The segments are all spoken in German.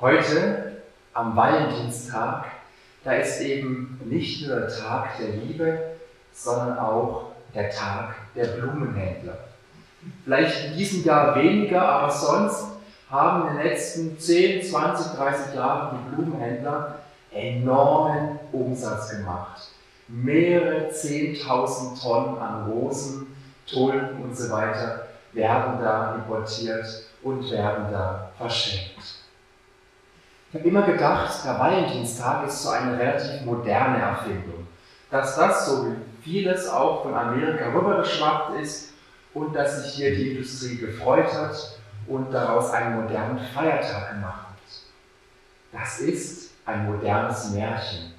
Heute, am Valentinstag, da ist eben nicht nur der Tag der Liebe, sondern auch der Tag der Blumenhändler. Vielleicht in diesem Jahr weniger, aber sonst haben in den letzten 10, 20, 30 Jahren die Blumenhändler enormen Umsatz gemacht. Mehrere 10.000 Tonnen an Rosen, Tulpen und so weiter werden da importiert und werden da verschenkt. Ich habe immer gedacht, der Valentinstag ist so eine relativ moderne Erfindung. Dass das, so wie vieles auch von Amerika rübergeschwappt ist und dass sich hier die Industrie gefreut hat und daraus einen modernen Feiertag gemacht hat. Das ist ein modernes Märchen.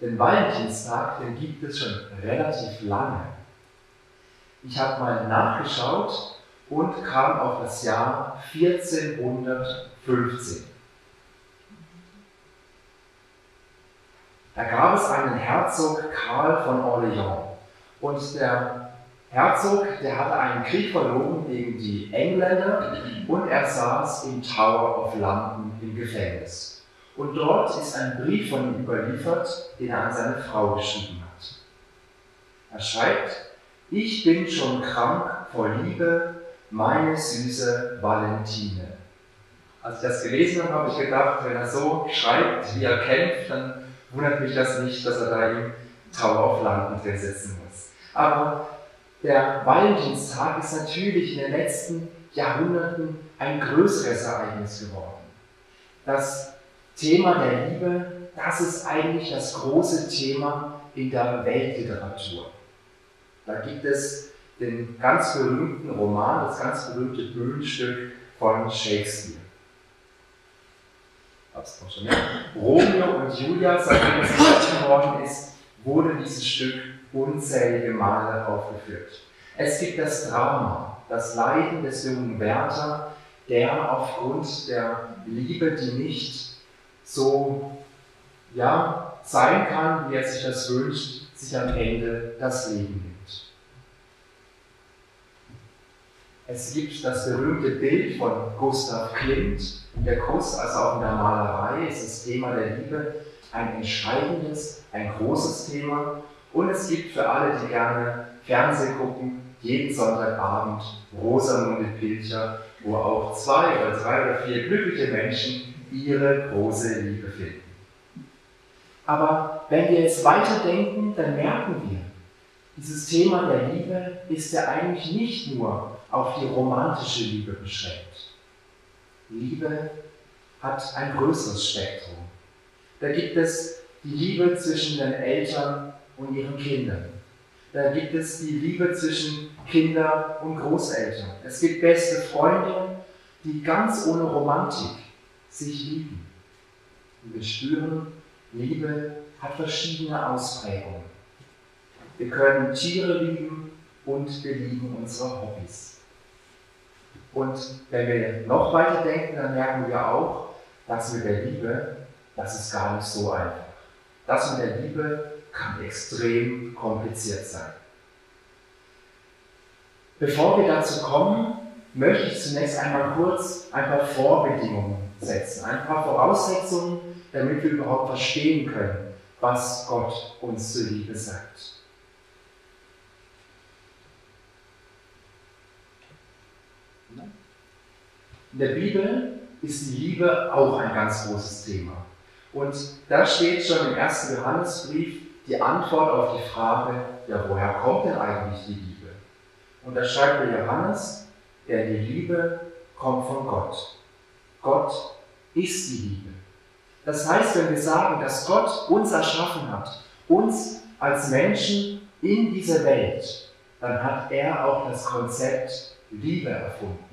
Den Valentinstag, den gibt es schon relativ lange. Ich habe mal nachgeschaut und kam auf das Jahr 1415. Da gab es einen Herzog Karl von Orléans. Und der Herzog, der hatte einen Krieg verloren gegen die Engländer und er saß im Tower of London im Gefängnis. Und dort ist ein Brief von ihm überliefert, den er an seine Frau geschrieben hat. Er schreibt, ich bin schon krank vor Liebe, meine süße Valentine. Als ich das gelesen habe, habe ich gedacht, wenn er so schreibt, wie er kämpft, dann wundert mich das nicht, dass er da Tower of London drin sitzen muss. Aber der Valentinstag ist natürlich in den letzten Jahrhunderten ein größeres Ereignis geworden. Das Thema der Liebe, das ist eigentlich das große Thema in der Weltliteratur. Da gibt es den ganz berühmten Roman, das ganz berühmte Bühnenstück von Shakespeare. Romeo und Julia, seitdem es geschrieben worden ist, wurde dieses Stück unzählige Male aufgeführt. Es gibt das Drama, das Leiden des jungen Werther, der aufgrund der Liebe, die nicht so ja, sein kann, wie er sich das wünscht, sich am Ende das Leben nimmt. Es gibt das berühmte Bild von Gustav Klimt, der Kuss, also auch in der Malerei ist das Thema der Liebe ein entscheidendes, ein großes Thema. Und es gibt für alle, die gerne Fernsehen gucken, jeden Sonntagabend Rosamunde Pilcher, wo auch zwei oder drei oder vier glückliche Menschen ihre große Liebe finden. Aber wenn wir jetzt weiterdenken, dann merken wir, dieses Thema der Liebe ist ja eigentlich nicht nur auf die romantische Liebe beschränkt. Liebe hat ein größeres Spektrum. Da gibt es die Liebe zwischen den Eltern und ihren Kindern. Da gibt es die Liebe zwischen Kinder und Großeltern. Es gibt beste Freunde, die ganz ohne Romantik sich lieben. Und wir spüren, Liebe hat verschiedene Ausprägungen. Wir können Tiere lieben und wir lieben unsere Hobbys. Und wenn wir noch weiter denken, dann merken wir auch, dass mit der Liebe, das ist gar nicht so einfach. Das mit der Liebe kann extrem kompliziert sein. Bevor wir dazu kommen, möchte ich zunächst einmal kurz ein paar Vorbedingungen setzen, ein paar Voraussetzungen, damit wir überhaupt verstehen können, was Gott uns zur Liebe sagt. In der Bibel ist die Liebe auch ein ganz großes Thema. Und da steht schon im ersten Johannesbrief die Antwort auf die Frage, ja, woher kommt denn eigentlich die Liebe? Und da schreibt der Johannes, denn die Liebe kommt von Gott. Gott ist die Liebe. Das heißt, wenn wir sagen, dass Gott uns erschaffen hat, uns als Menschen in dieser Welt, dann hat er auch das Konzept Liebe erfunden.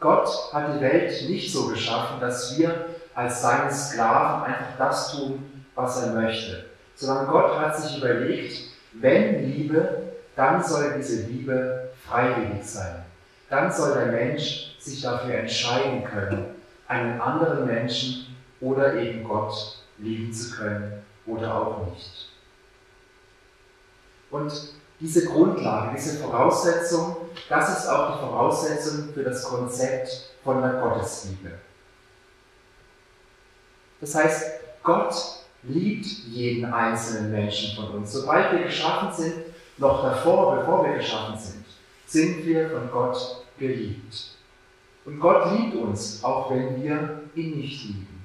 Gott hat die Welt nicht so geschaffen, dass wir als seine Sklaven einfach das tun, was er möchte, sondern Gott hat sich überlegt, wenn Liebe, dann soll diese Liebe freiwillig sein. Dann soll der Mensch sich dafür entscheiden können, einen anderen Menschen oder eben Gott lieben zu können oder auch nicht. Und diese Grundlage, diese Voraussetzung, das ist auch die Voraussetzung für das Konzept von der Gottesliebe. Das heißt, Gott liebt jeden einzelnen Menschen von uns. Sobald wir geschaffen sind, noch davor, bevor wir geschaffen sind, sind wir von Gott geliebt. Und Gott liebt uns, auch wenn wir ihn nicht lieben.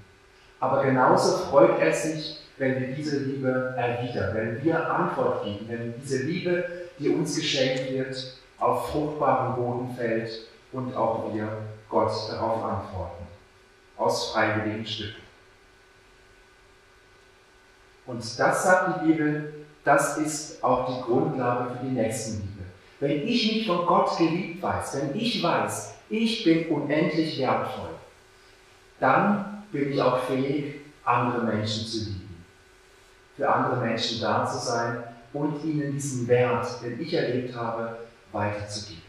Aber genauso freut er sich, wenn wir diese Liebe erwidern, wenn wir Antwort geben, wenn diese Liebe, die uns geschenkt wird, auf fruchtbaren Boden fällt und auch wir Gott darauf antworten. Aus freiwilligen Stücken. Und das sagt die Bibel, das ist auch die Grundlage für die Nächstenliebe. Wenn ich mich von Gott geliebt weiß, wenn ich weiß, ich bin unendlich wertvoll, dann bin ich auch fähig, andere Menschen zu lieben. Für andere Menschen da zu sein und ihnen diesen Wert, den ich erlebt habe, weiterzugeben.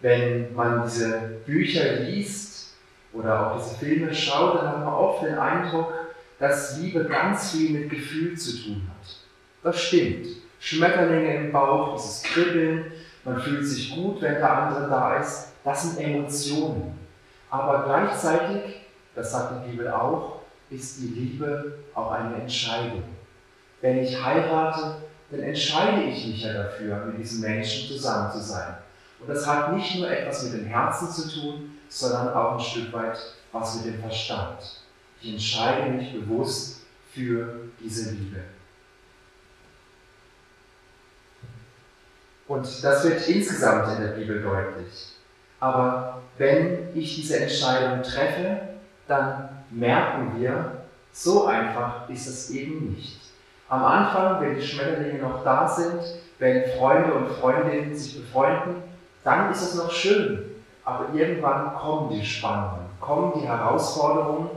Wenn man diese Bücher liest oder auch diese Filme schaut, dann hat man oft den Eindruck, dass Liebe ganz viel mit Gefühl zu tun hat. Das stimmt. Schmetterlinge im Bauch, dieses Kribbeln, man fühlt sich gut, wenn der andere da ist, das sind Emotionen. Aber gleichzeitig, das sagt die Bibel auch, ist die Liebe auch eine Entscheidung. Wenn ich heirate, dann entscheide ich mich ja dafür, mit diesem Menschen zusammen zu sein. Und das hat nicht nur etwas mit dem Herzen zu tun, sondern auch ein Stück weit was mit dem Verstand. Ich entscheide mich bewusst für diese Liebe. Und das wird insgesamt in der Bibel deutlich. Aber wenn ich diese Entscheidung treffe, dann merken wir, so einfach ist es eben nicht. Am Anfang, wenn die Schmetterlinge noch da sind, wenn Freunde und Freundinnen sich befreunden, dann ist es noch schön. Aber irgendwann kommen die Spannungen, kommen die Herausforderungen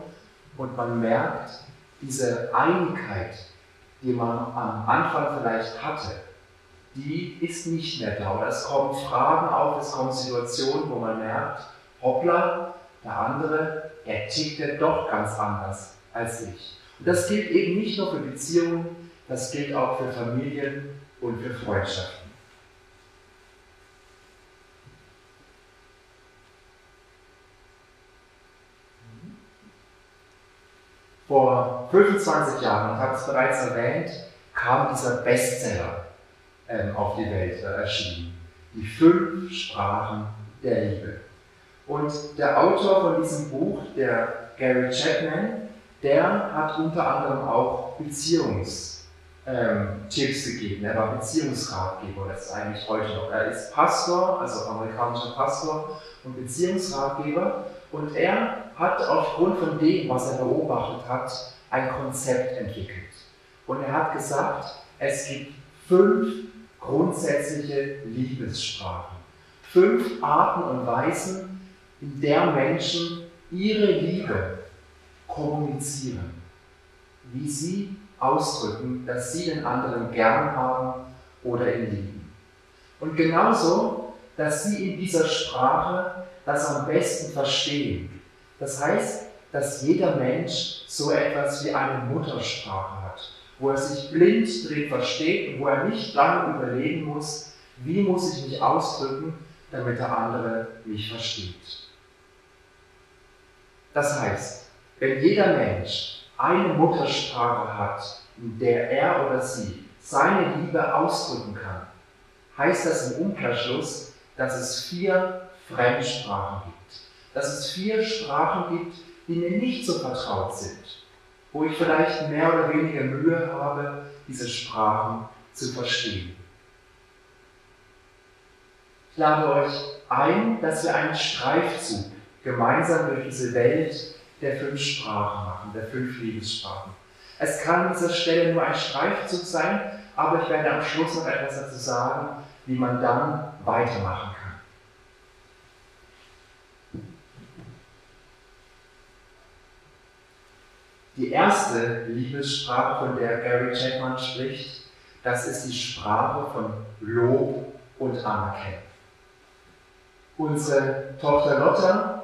und man merkt, diese Einigkeit, die man am Anfang vielleicht hatte, die ist nicht mehr da. Oder es kommen Fragen auf, es kommen Situationen, wo man merkt, hoppla, der andere, er tickt ja doch ganz anders als ich. Und das gilt eben nicht nur für Beziehungen, das gilt auch für Familien und für Freundschaften. Vor 25 Jahren, ich habe es bereits erwähnt, kam dieser Bestseller ähm, auf die Welt äh, erschienen. Die fünf Sprachen der Liebe. Und der Autor von diesem Buch, der Gary Chapman, der hat unter anderem auch Beziehungstipps ähm, gegeben. Er war Beziehungsratgeber, das ist eigentlich heute noch. Er ist Pastor, also amerikanischer Pastor und Beziehungsratgeber. Und er hat aufgrund von dem, was er beobachtet hat, ein Konzept entwickelt. Und er hat gesagt, es gibt fünf grundsätzliche Liebessprachen. Fünf Arten und Weisen, in der Menschen ihre Liebe kommunizieren. Wie sie ausdrücken, dass sie den anderen gern haben oder ihn lieben. Und genauso, dass sie in dieser Sprache das am besten verstehen. Das heißt, dass jeder Mensch so etwas wie eine Muttersprache hat, wo er sich blind drin versteht und wo er nicht lange überlegen muss, wie muss ich mich ausdrücken, damit der andere mich versteht. Das heißt, wenn jeder Mensch eine Muttersprache hat, in der er oder sie seine Liebe ausdrücken kann, heißt das im Umkehrschluss, dass es vier Fremdsprachen gibt. Dass es vier Sprachen gibt, die mir nicht so vertraut sind, wo ich vielleicht mehr oder weniger Mühe habe, diese Sprachen zu verstehen. Ich lade euch ein, dass wir einen Streifzug gemeinsam durch diese Welt der fünf Sprachen machen, der fünf Liebessprachen. Es kann an dieser Stelle nur ein Streifzug sein, aber ich werde am Schluss noch etwas dazu sagen, wie man dann weitermachen kann. Die erste Liebessprache, von der Gary Chapman spricht, das ist die Sprache von Lob und Anerkennung. Unsere Tochter Lotta,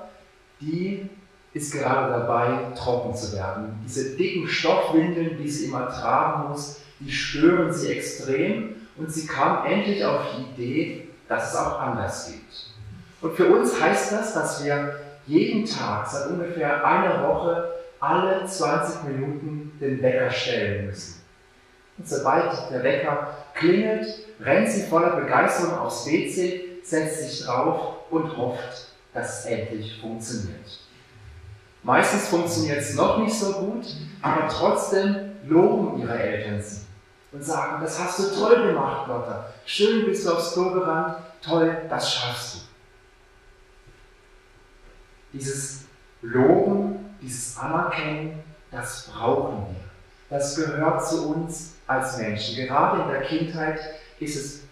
die ist gerade dabei, trocken zu werden. Diese dicken Stoffwindeln, die sie immer tragen muss, die stören sie extrem und sie kam endlich auf die Idee, dass es auch anders geht. Und für uns heißt das, dass wir jeden Tag seit ungefähr einer Woche alle 20 Minuten den Wecker stellen müssen. Und sobald der Wecker klingelt, rennt sie voller Begeisterung aufs WC, setzt sich drauf und hofft, dass es endlich funktioniert. Meistens funktioniert es noch nicht so gut, aber trotzdem loben ihre Eltern sie und sagen, das hast du toll gemacht, Lotta. Schön bist du aufs Klo gerannt, toll, das schaffst du. Dieses Loben, dieses Anerkennen, das brauchen wir. Das gehört zu uns als Menschen. Gerade in der Kindheit ist es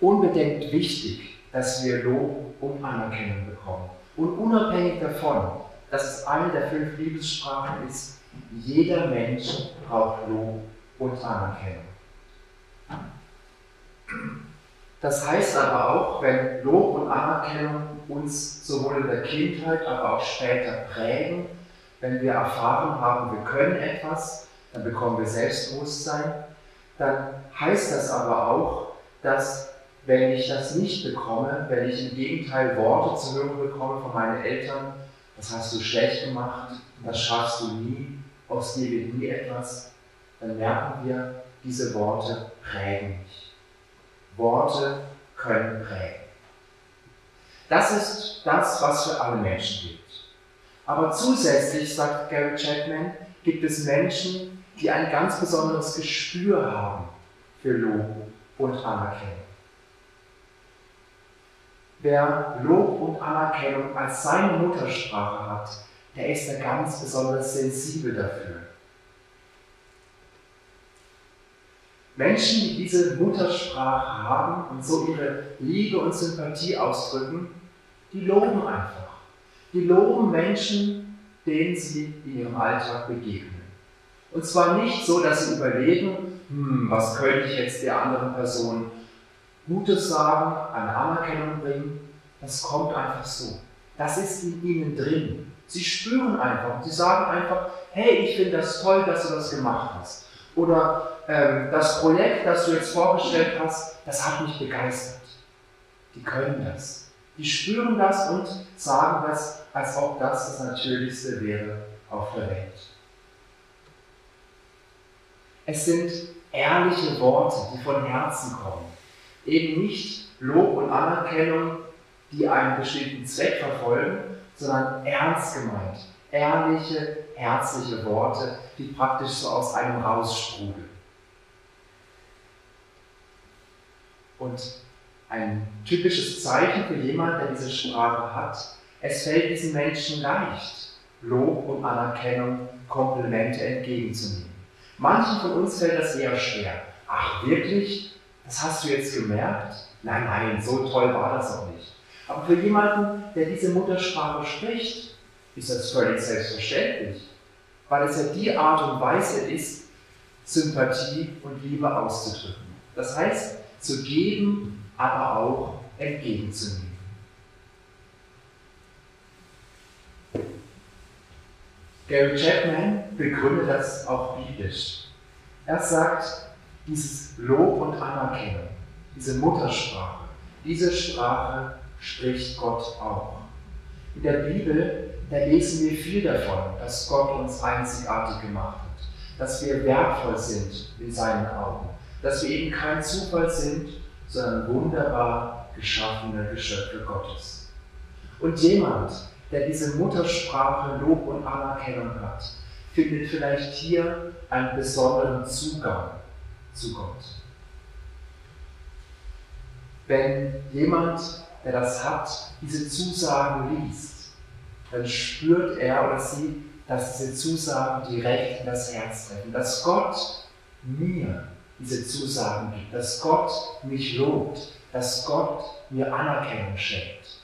unbedingt wichtig, dass wir Lob und Anerkennung bekommen. Und unabhängig davon, dass es eine der fünf Liebessprachen ist, jeder Mensch braucht Lob und Anerkennung. Das heißt aber auch, wenn Lob und Anerkennung uns sowohl in der Kindheit, aber auch später prägen, wenn wir erfahren haben, wir können etwas, dann bekommen wir Selbstbewusstsein, dann heißt das aber auch, dass wenn ich das nicht bekomme, wenn ich im Gegenteil Worte zu hören bekomme von meinen Eltern, das hast du schlecht gemacht, das schaffst du nie, aus dir wird nie etwas, dann merken wir, diese Worte prägen mich. Worte können prägen. Das ist das, was für alle Menschen gilt. Aber zusätzlich, sagt Gary Chapman, gibt es Menschen, die ein ganz besonderes Gespür haben für Lob und Anerkennung. Wer Lob und Anerkennung als seine Muttersprache hat, der ist da ganz besonders sensibel dafür. Menschen, die diese Muttersprache haben und so ihre Liebe und Sympathie ausdrücken, die loben einfach. Die loben Menschen, denen sie in ihrem Alltag begegnen. Und zwar nicht so, dass sie überlegen, hm, was könnte ich jetzt der anderen Person Gutes sagen, eine Anerkennung bringen. Das kommt einfach so. Das ist in ihnen drin. Sie spüren einfach, sie sagen einfach, hey, ich finde das toll, dass du das gemacht hast. Oder ähm, das Projekt, das du jetzt vorgestellt hast, das hat mich begeistert. Die können das. Die spüren das und sagen das, als ob das das Natürlichste wäre auf der Welt. Es sind ehrliche Worte, die von Herzen kommen. Eben nicht Lob und Anerkennung, die einen bestimmten Zweck verfolgen, sondern ernst gemeint, ehrliche, herzliche Worte, die praktisch so aus einem raussprudeln. Und ein typisches Zeichen für jemanden, der diese Sprache hat, es fällt diesen Menschen leicht, Lob und Anerkennung, Komplimente entgegenzunehmen. Manchen von uns fällt das eher schwer. Ach, wirklich? Das hast du jetzt gemerkt? Nein, nein, so toll war das auch nicht. Aber für jemanden, der diese Muttersprache spricht, ist das völlig selbstverständlich, weil es ja die Art und Weise ist, Sympathie und Liebe auszudrücken. Das heißt, zu geben, aber auch entgegenzunehmen. Gary Chapman begründet das auch biblisch. Er sagt, dieses Lob und Anerkennung, diese Muttersprache, diese Sprache spricht Gott auch. In der Bibel, da lesen wir viel davon, dass Gott uns einzigartig gemacht hat, dass wir wertvoll sind in seinen Augen, dass wir eben kein Zufall sind, sondern wunderbar geschaffene Geschöpfe Gottes. Und jemand, der diese Muttersprache Lob und Anerkennung hat, findet vielleicht hier einen besonderen Zugang zu Gott. Wenn jemand, der das hat, diese Zusagen liest, dann spürt er oder sie, dass diese Zusagen direkt in das Herz treffen, dass Gott mir diese Zusagen gibt, dass Gott mich lobt, dass Gott mir Anerkennung schenkt.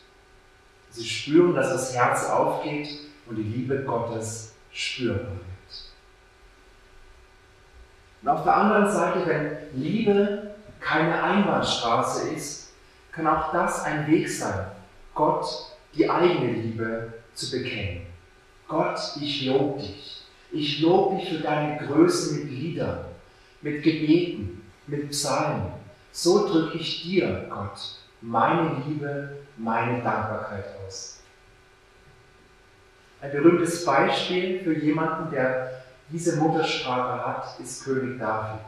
Sie spüren, dass das Herz aufgeht und die Liebe Gottes spürbar. Und auf der anderen Seite, wenn Liebe keine Einbahnstraße ist, kann auch das ein Weg sein, Gott die eigene Liebe zu bekennen. Gott, ich lobe dich. Ich lobe dich für deine Größe mit Liedern, mit Gebeten, mit Psalmen. So drücke ich dir, Gott, meine Liebe, meine Dankbarkeit aus. Ein berühmtes Beispiel für jemanden, der diese Muttersprache hat, ist König David.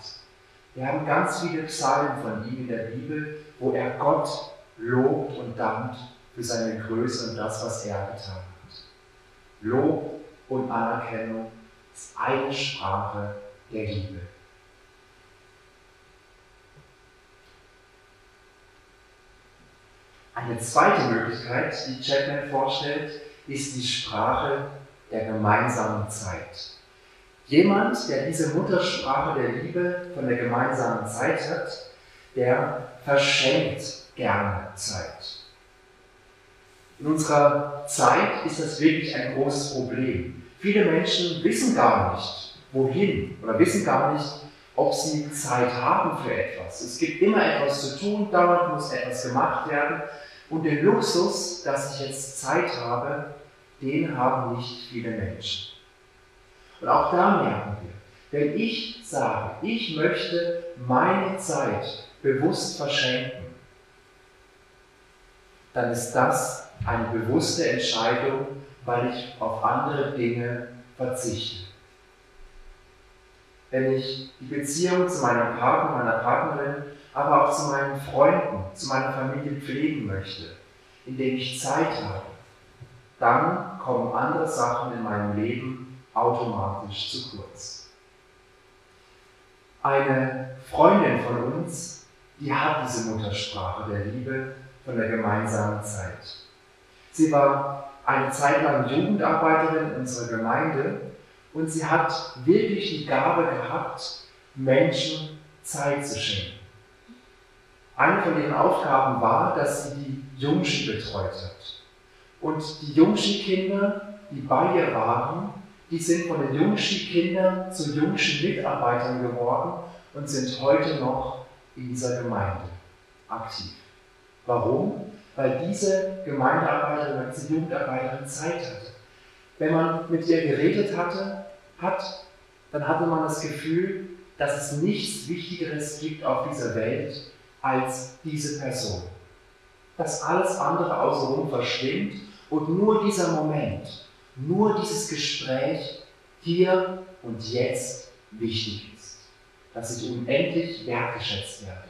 Wir haben ganz viele Psalmen von ihm in der Bibel, wo er Gott lobt und dankt für seine Größe und das, was er getan hat. Lob und Anerkennung ist eine Sprache der Liebe. Eine zweite Möglichkeit, die Chapman vorstellt, ist die Sprache der gemeinsamen Zeit. Jemand, der diese Muttersprache der Liebe von der gemeinsamen Zeit hat, der verschenkt gerne Zeit. In unserer Zeit ist das wirklich ein großes Problem. Viele Menschen wissen gar nicht, wohin oder wissen gar nicht, ob sie Zeit haben für etwas. Es gibt immer etwas zu tun, dauernd muss etwas gemacht werden. Und den Luxus, dass ich jetzt Zeit habe, den haben nicht viele Menschen. Und auch da merken wir, wenn ich sage, ich möchte meine Zeit bewusst verschenken, dann ist das eine bewusste Entscheidung, weil ich auf andere Dinge verzichte. Wenn ich die Beziehung zu meinem Partner, meiner Partnerin, aber auch zu meinen Freunden, zu meiner Familie pflegen möchte, indem ich Zeit habe, dann kommen andere Sachen in meinem Leben automatisch zu kurz. Eine Freundin von uns, die hat diese Muttersprache der Liebe von der gemeinsamen Zeit. Sie war eine Zeit lang Jugendarbeiterin in unserer Gemeinde und sie hat wirklich die Gabe gehabt, Menschen Zeit zu schenken. Eine von ihren Aufgaben war, dass sie die Jungschi betreut hat. Und die Jungschi-Kinder, die bei ihr waren, die sind von den Jungschi-Kindern zu Jungschi-Mitarbeitern geworden und sind heute noch in dieser Gemeinde aktiv. Warum? Weil diese Gemeindearbeiterin, diese Jugendarbeiterin Zeit hatte. Wenn man mit ihr geredet hatte, hat, dann hatte man das Gefühl, dass es nichts Wichtigeres gibt auf dieser Welt als diese Person. Dass alles andere außenrum verschwimmt und nur dieser Moment, nur dieses Gespräch hier und jetzt wichtig ist. Dass ich unendlich wertgeschätzt werde.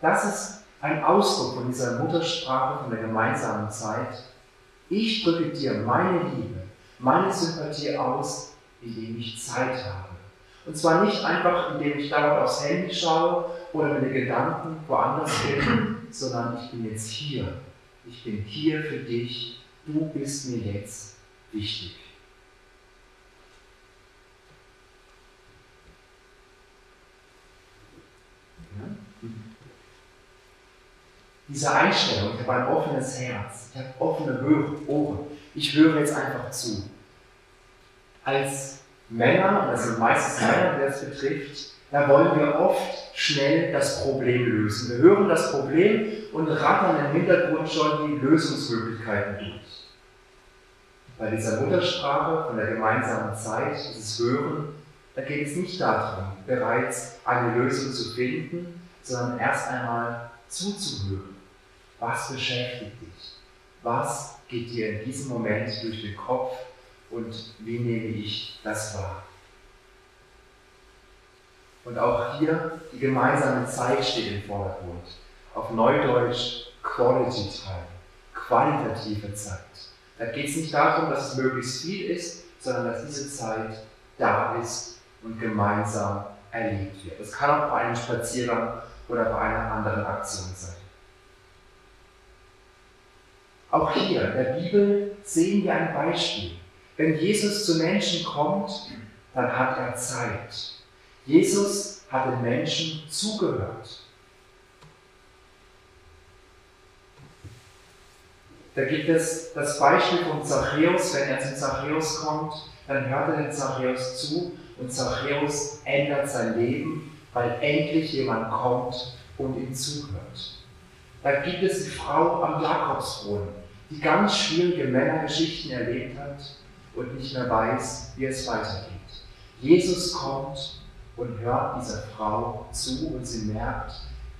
Das ist ein Ausdruck von dieser Muttersprache, von der gemeinsamen Zeit. Ich drücke dir meine Liebe, meine Sympathie aus, indem ich Zeit habe. Und zwar nicht einfach, indem ich dauernd aufs Handy schaue oder meine Gedanken woanders bin, sondern ich bin jetzt hier. Ich bin hier für dich. Du bist mir jetzt wichtig. Diese Einstellung, ich habe ein offenes Herz, ich habe offene Ohren, ich höre jetzt einfach zu. Als Männer, und das sind meistens Männer, die das betrifft, da wollen wir oft schnell das Problem lösen. Wir hören das Problem und rattern im Hintergrund schon die Lösungsmöglichkeiten durch. Bei dieser Muttersprache von der gemeinsamen Zeit, dieses Hören, da geht es nicht darum, bereits eine Lösung zu finden, sondern erst einmal zuzuhören. Was beschäftigt dich? Was geht dir in diesem Moment durch den Kopf und wie nehme ich das wahr? Und auch hier die gemeinsame Zeit steht im Vordergrund. Auf Neudeutsch Quality Time, qualitative Zeit. Da geht es nicht darum, dass es möglichst viel ist, sondern dass diese Zeit da ist und gemeinsam erlebt wird. Das kann auch bei einem Spaziergang oder bei einer anderen Aktion sein. Auch hier in der Bibel sehen wir ein Beispiel. Wenn Jesus zu Menschen kommt, dann hat er Zeit. Jesus hat den Menschen zugehört. Da gibt es das Beispiel von Zachäus, wenn er zu Zachäus kommt, dann hört er den Zachäus zu und Zachäus ändert sein Leben, weil endlich jemand kommt und ihm zuhört. Da gibt es die Frau am Jakobsbrunnen, die ganz schwierige Männergeschichten erlebt hat und nicht mehr weiß, wie es weitergeht. Jesus kommt und hört dieser Frau zu und sie merkt,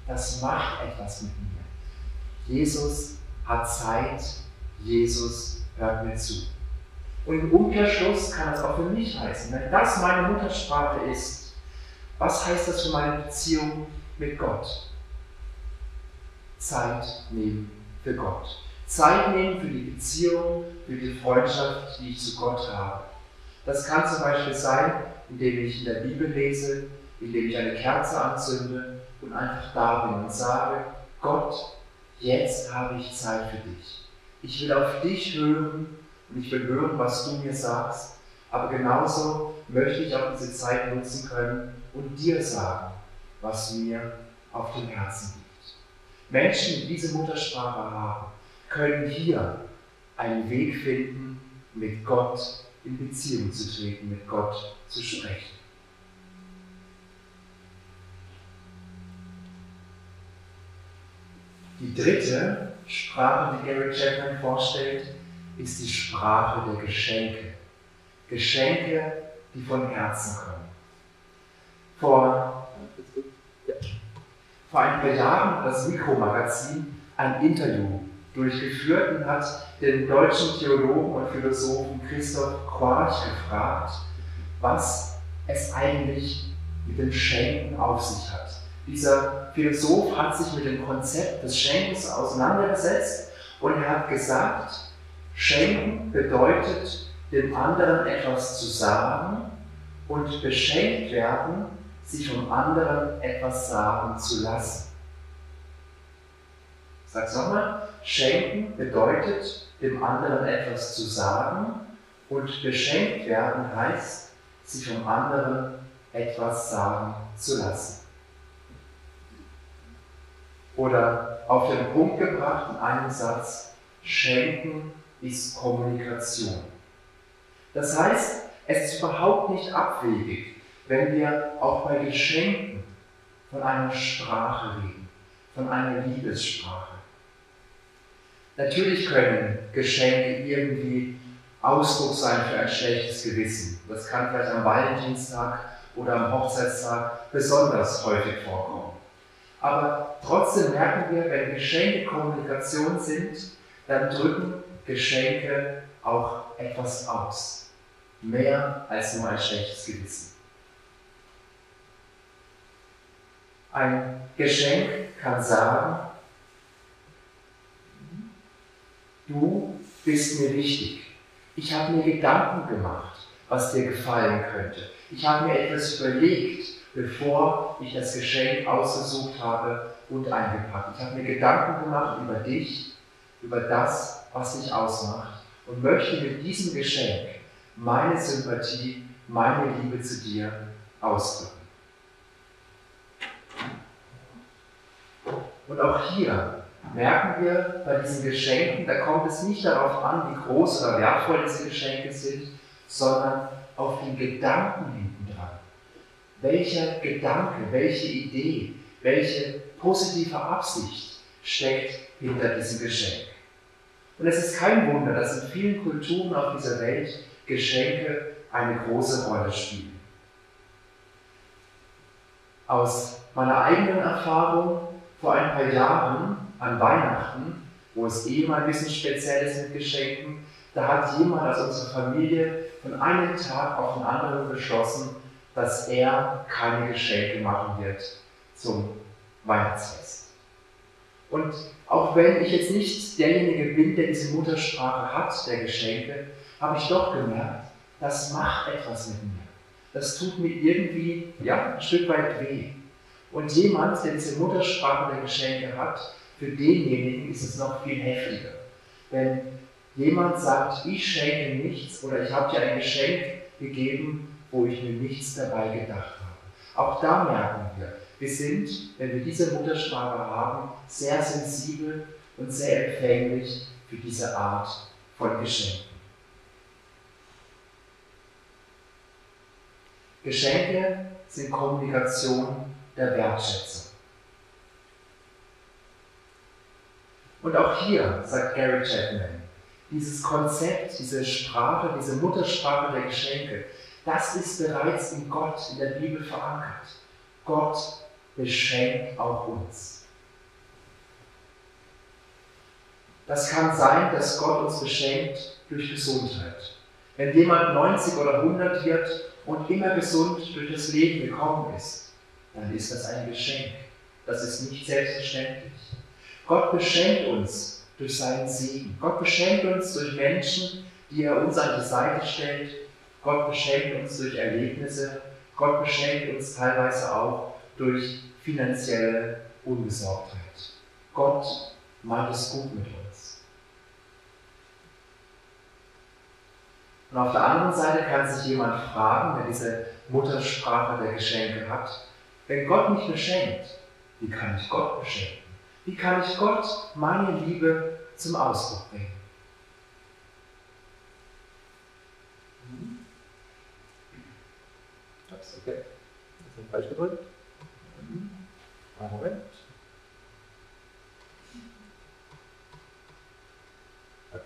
das macht etwas mit mir. Jesus hat Zeit, Jesus hört mir zu. Und im Umkehrschluss kann das auch für mich heißen, wenn das meine Muttersprache ist, was heißt das für meine Beziehung mit Gott? Zeit nehmen für Gott. Zeit nehmen für die Beziehung, für die Freundschaft, die ich zu Gott habe. Das kann zum Beispiel sein, indem ich in der Bibel lese, indem ich eine Kerze anzünde und einfach da bin und sage, Gott, jetzt habe ich Zeit für dich. Ich will auf dich hören und ich will hören, was du mir sagst, aber genauso möchte ich auch diese Zeit nutzen können und dir sagen, was mir auf dem Herzen liegt. Menschen, die diese Muttersprache haben, können hier einen Weg finden, mit Gott in Beziehung zu treten, mit Gott zu sprechen. Die dritte Sprache, die Gary Chapman vorstellt, ist die Sprache der Geschenke. Geschenke, die von Herzen kommen. Vor, vor ein paar Jahren hat das Mikromagazin ein Interview durchgeführt und hat den deutschen Theologen und Philosophen Christoph Quarch gefragt, was es eigentlich mit dem Schenken auf sich hat. Dieser Philosoph hat sich mit dem Konzept des Schenkens auseinandergesetzt und er hat gesagt, Schenken bedeutet, dem anderen etwas zu sagen und beschenkt werden, sich vom anderen etwas sagen zu lassen. Sag's nochmal, schenken bedeutet, dem anderen etwas zu sagen und beschenkt werden heißt, sich vom anderen etwas sagen zu lassen. Oder auf den Punkt gebracht in einem Satz, schenken ist Kommunikation. Das heißt, es ist überhaupt nicht abwegig, wenn wir auch bei Geschenken von einer Sprache reden, von einer Liebessprache. Natürlich können Geschenke irgendwie Ausdruck sein für ein schlechtes Gewissen. Das kann vielleicht am Valentinstag oder am Hochzeitstag besonders häufig vorkommen. Aber trotzdem merken wir, wenn Geschenke Kommunikation sind, dann drücken Geschenke auch etwas aus. Mehr als nur ein schlechtes Gewissen. Ein Geschenk kann sagen, du bist mir wichtig. Ich habe mir Gedanken gemacht, was dir gefallen könnte. Ich habe mir etwas überlegt, bevor ich das Geschenk ausgesucht habe und eingepackt. Ich habe mir Gedanken gemacht über dich, über das, was dich ausmacht und möchte mit diesem Geschenk meine Sympathie, meine Liebe zu dir ausdrücken. Und auch hier merken wir bei diesen Geschenken, da kommt es nicht darauf an, wie groß oder wertvoll diese Geschenke sind, sondern auf den Gedanken dran. Welcher Gedanke, welche Idee, welche positive Absicht steckt hinter diesem Geschenk? Und es ist kein Wunder, dass in vielen Kulturen auf dieser Welt Geschenke eine große Rolle spielen. Aus meiner eigenen Erfahrung vor ein paar Jahren an Weihnachten, wo es eh mal ein bisschen speziell ist mit Geschenken, da hat jemand aus unserer Familie von einem Tag auf den anderen beschlossen, dass er keine Geschenke machen wird zum Weihnachtsfest. Und auch wenn ich jetzt nicht derjenige bin, der diese Muttersprache hat, der Geschenke, habe ich doch gemerkt, das macht etwas mit mir. Das tut mir irgendwie ja, ein Stück weit weh. Und jemand, der diese Muttersprache der Geschenke hat, für denjenigen ist es noch viel heftiger. Wenn jemand sagt, ich schenke nichts oder ich habe dir ein Geschenk gegeben, wo ich mir nichts dabei gedacht habe. Auch da merken wir, wir sind, wenn wir diese Muttersprache haben, sehr sensibel und sehr empfänglich für diese Art von Geschenken. Geschenke sind Kommunikation der Wertschätzung. Und auch hier, sagt Gary Chapman, dieses Konzept, diese Sprache, diese Muttersprache der Geschenke, das ist bereits in Gott, in der Bibel verankert. Gott beschenkt auch uns. Das kann sein, dass Gott uns beschenkt durch Gesundheit. Wenn jemand 90 oder 100 wird und immer gesund durch das Leben gekommen ist, dann ist das ein Geschenk. Das ist nicht selbstverständlich. Gott beschenkt uns durch seinen Segen. Gott beschenkt uns durch Menschen, die er uns an die Seite stellt. Gott beschenkt uns durch Erlebnisse. Gott beschenkt uns teilweise auch durch finanzielle Unbesorgtheit. Gott meint es gut mit uns. Und auf der anderen Seite kann sich jemand fragen, der diese Muttersprache der Geschenke hat, wenn Gott mich beschenkt, wie kann ich Gott beschenken? Wie kann ich Gott meine Liebe zum Ausdruck bringen? Ups, okay. Das ist falsch gedrückt. Moment. Okay.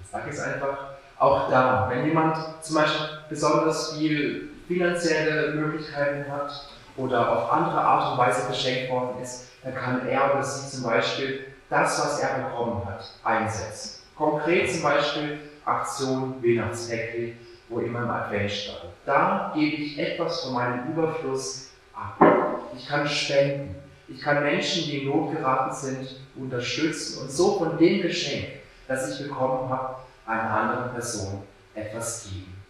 Ich sage es einfach, auch da, wenn jemand zum Beispiel besonders viel finanzielle Möglichkeiten hat oder auf andere Art und Weise beschenkt worden ist, dann kann er oder sie zum Beispiel das, was er bekommen hat, einsetzen. Konkret zum Beispiel Aktion Weihnachtspäckchen, wo immer im Advent stand. Da gebe ich etwas von meinem Überfluss ab. Ich kann spenden. Ich kann Menschen, die in Not geraten sind, unterstützen und so von dem Geschenk, das ich bekommen habe, einer anderen Person etwas geben.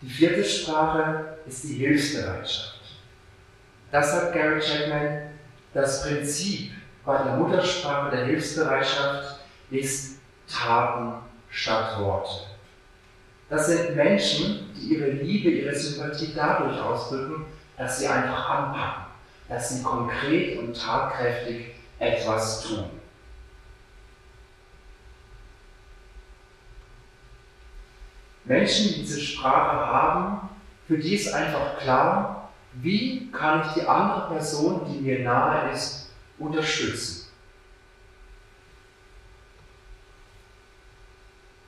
Die vierte Sprache ist die Hilfsbereitschaft. Das sagt Gary Chapman, das Prinzip bei der Muttersprache der Hilfsbereitschaft ist Taten statt Worte. Das sind Menschen, die ihre Liebe, ihre Sympathie dadurch ausdrücken, dass sie einfach anpacken, dass sie konkret und tatkräftig etwas tun. Menschen, die diese Sprache haben, für die ist einfach klar, wie kann ich die andere Person, die mir nahe ist, unterstützen.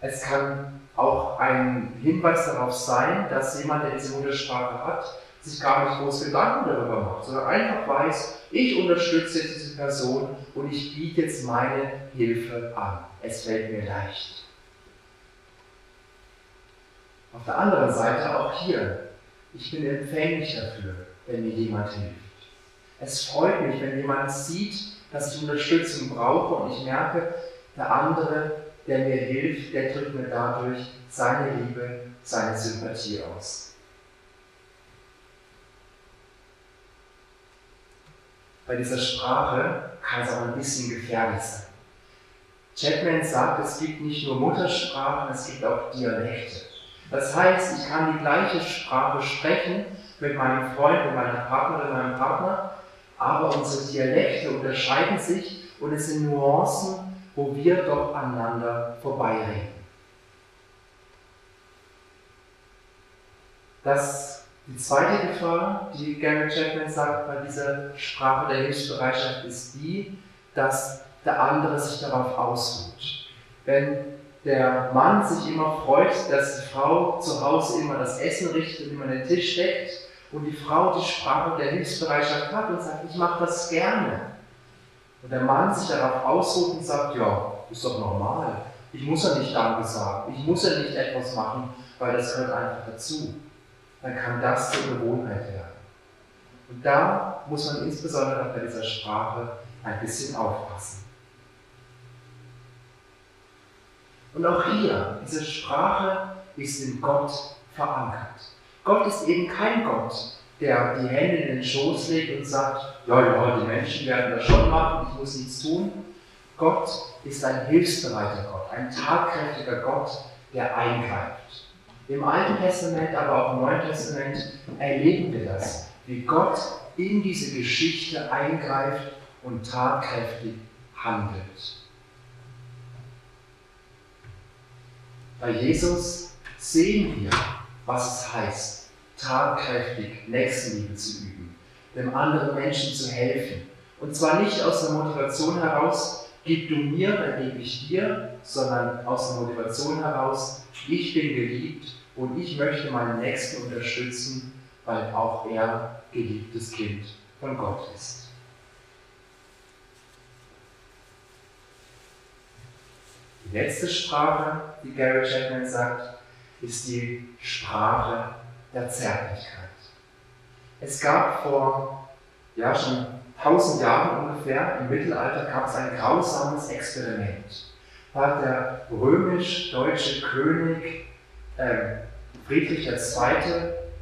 Es kann auch ein Hinweis darauf sein, dass jemand, der diese Muttersprache hat, sich gar nicht groß Gedanken darüber macht, sondern einfach weiß, ich unterstütze jetzt diese Person und ich biete jetzt meine Hilfe an. Es fällt mir leicht. Auf der anderen Seite auch hier, ich bin empfänglich dafür, wenn mir jemand hilft. Es freut mich, wenn jemand sieht, dass ich Unterstützung brauche und ich merke, der andere, der mir hilft, der drückt mir dadurch seine Liebe, seine Sympathie aus. Bei dieser Sprache kann es auch ein bisschen gefährlich sein. Chapman sagt, es gibt nicht nur Muttersprachen, es gibt auch Dialekte. Das heißt, ich kann die gleiche Sprache sprechen mit meinem Freund, mit meiner Partnerin, meinem Partner, aber unsere Dialekte unterscheiden sich und es sind Nuancen, wo wir doch aneinander vorbeireden. Das, die zweite Gefahr, die Gary Chapman sagt bei dieser Sprache der Hilfsbereitschaft, ist die, dass der andere sich darauf ausruht. Wenn der Mann sich immer freut, dass die Frau zu Hause immer das Essen richtet und immer den Tisch deckt und die Frau die Sprache der Hilfsbereitschaft hat und sagt, ich mache das gerne. Und der Mann sich darauf ausruht und sagt, ja, ist doch normal. Ich muss ja nicht Danke sagen. Ich muss ja nicht etwas machen, weil das gehört einfach dazu. Dann kann das zur Gewohnheit werden. Und da muss man insbesondere bei dieser Sprache ein bisschen aufpassen. Und auch hier, diese Sprache ist in Gott verankert. Gott ist eben kein Gott, der die Hände in den Schoß legt und sagt, ja, ja, die Menschen werden das schon machen, ich muss nichts tun. Gott ist ein hilfsbereiter Gott, ein tatkräftiger Gott, der eingreift. Im Alten Testament, aber auch im Neuen Testament erleben wir das, wie Gott in diese Geschichte eingreift und tatkräftig handelt. Bei Jesus sehen wir, was es heißt, tatkräftig Nächstenliebe zu üben, dem anderen Menschen zu helfen. Und zwar nicht aus der Motivation heraus, gib du mir, dann gebe ich dir, sondern aus der Motivation heraus, ich bin geliebt und ich möchte meinen Nächsten unterstützen, weil auch er geliebtes Kind von Gott ist. Die letzte Sprache, die Gary Chapman sagt, ist die Sprache der Zärtlichkeit. Es gab vor ja, schon tausend Jahren ungefähr, im Mittelalter, gab es ein grausames Experiment. Da hat der römisch-deutsche König äh, Friedrich II.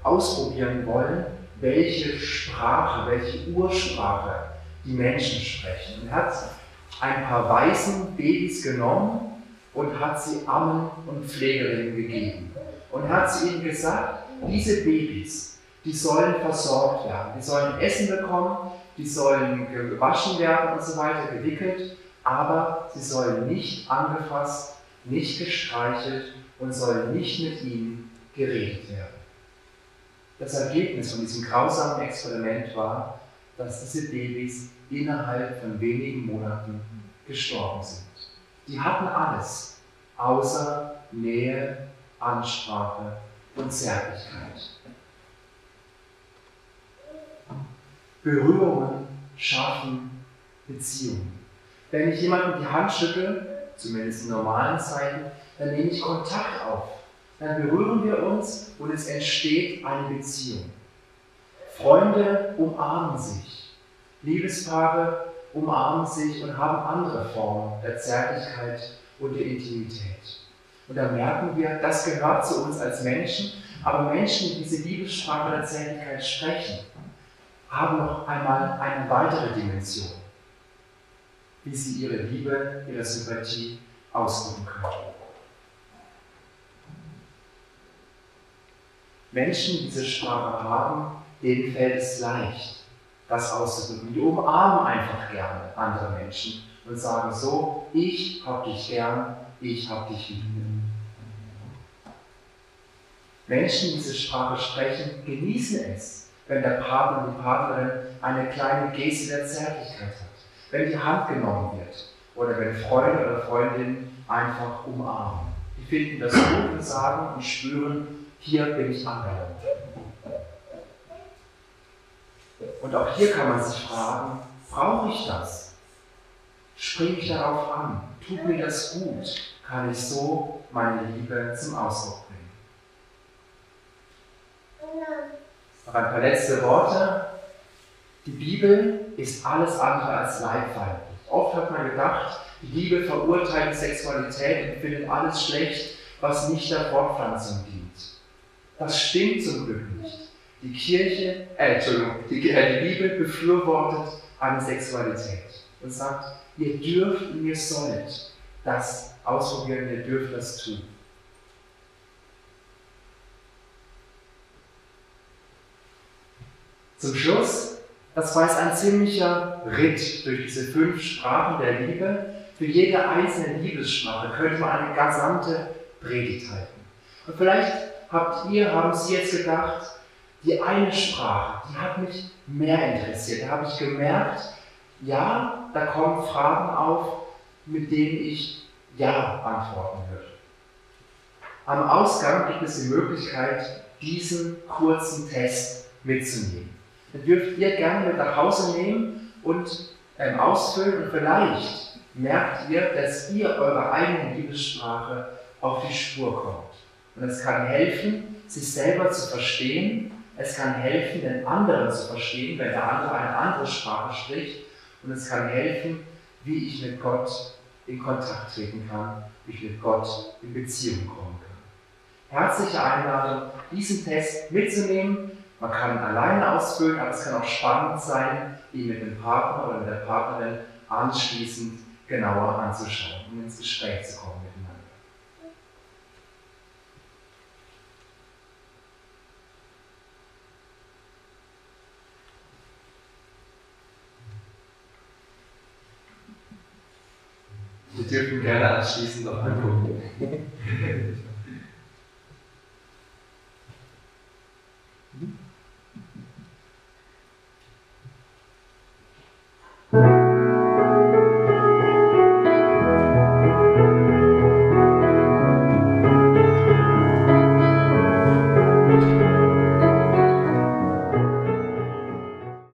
ausprobieren wollen, welche Sprache, welche Ursprache die Menschen sprechen. Und hat ein paar weißen Babys genommen und hat sie Ammen und Pflegerinnen gegeben. Und hat sie ihnen gesagt, diese Babys, die sollen versorgt werden, die sollen Essen bekommen, die sollen gewaschen werden und so weiter, gewickelt, aber sie sollen nicht angefasst, nicht gestreichelt und sollen nicht mit ihnen geredet werden. Das Ergebnis von diesem grausamen Experiment war, dass diese Babys innerhalb von wenigen Monaten gestorben sind. Die hatten alles, außer Nähe, Ansprache und Zärtlichkeit. Berührungen schaffen Beziehungen. Wenn ich jemandem die Hand schüttle, zumindest in normalen Zeiten, dann nehme ich Kontakt auf. Dann berühren wir uns und es entsteht eine Beziehung. Freunde umarmen sich. Liebespaare umarmen sich und haben andere Formen der Zärtlichkeit und der Intimität. Und da merken wir, das gehört zu uns als Menschen, aber Menschen, die diese Liebessprache der Zärtlichkeit sprechen, haben noch einmal eine weitere Dimension, wie sie ihre Liebe, ihre Sympathie ausdrücken können. Menschen, die diese Sprache haben, denen fällt es leicht, das auszudrücken. Die umarmen einfach gerne andere Menschen und sagen so, ich hab dich gern, ich hab dich lieb. Menschen, die diese Sprache sprechen, genießen es, wenn der Partner und die Partnerin eine kleine Geste der Zärtlichkeit hat, wenn die Hand genommen wird oder wenn Freunde oder Freundinnen einfach umarmen. Die finden das gut und sagen und spüren, hier bin ich angelangt. Und auch hier kann man sich fragen, brauche ich das? Springe ich darauf an? Tut mir das gut? Kann ich so meine Liebe zum Ausdruck bringen? Noch ein paar letzte Worte. Die Bibel ist alles andere als leibfeindlich. Oft hat man gedacht, die Liebe verurteilt Sexualität und findet alles schlecht, was nicht der Fortpflanzung dient. Das stimmt zum Glück nicht. Die Kirche, äh, Entschuldigung, die, äh, die Bibel befürwortet eine Sexualität und sagt, ihr dürft und ihr sollt das ausprobieren, ihr dürft das tun. Zum Schluss, das war jetzt ein ziemlicher Ritt durch diese fünf Sprachen der Liebe. Für jede einzelne Liebessprache könnte man eine gesamte Predigt halten. Und vielleicht habt ihr, haben Sie jetzt gedacht, die eine Sprache, die hat mich mehr interessiert. Da habe ich gemerkt, ja, da kommen Fragen auf, mit denen ich Ja antworten würde. Am Ausgang gibt es die Möglichkeit, diesen kurzen Test mitzunehmen. Den dürft ihr gerne mit nach Hause nehmen und ähm, ausfüllen und vielleicht merkt ihr, dass ihr eure eigene Liebessprache auf die Spur kommt. Und es kann helfen, sich selber zu verstehen. Es kann helfen, den anderen zu verstehen, wenn der andere eine andere Sprache spricht. Und es kann helfen, wie ich mit Gott in Kontakt treten kann, wie ich mit Gott in Beziehung kommen kann. Herzliche Einladung, diesen Test mitzunehmen. Man kann ihn alleine ausfüllen, aber es kann auch spannend sein, ihn mit dem Partner oder mit der Partnerin anschließend genauer anzuschauen und ins Gespräch zu kommen. dürfen gerne anschließend noch angucken. thank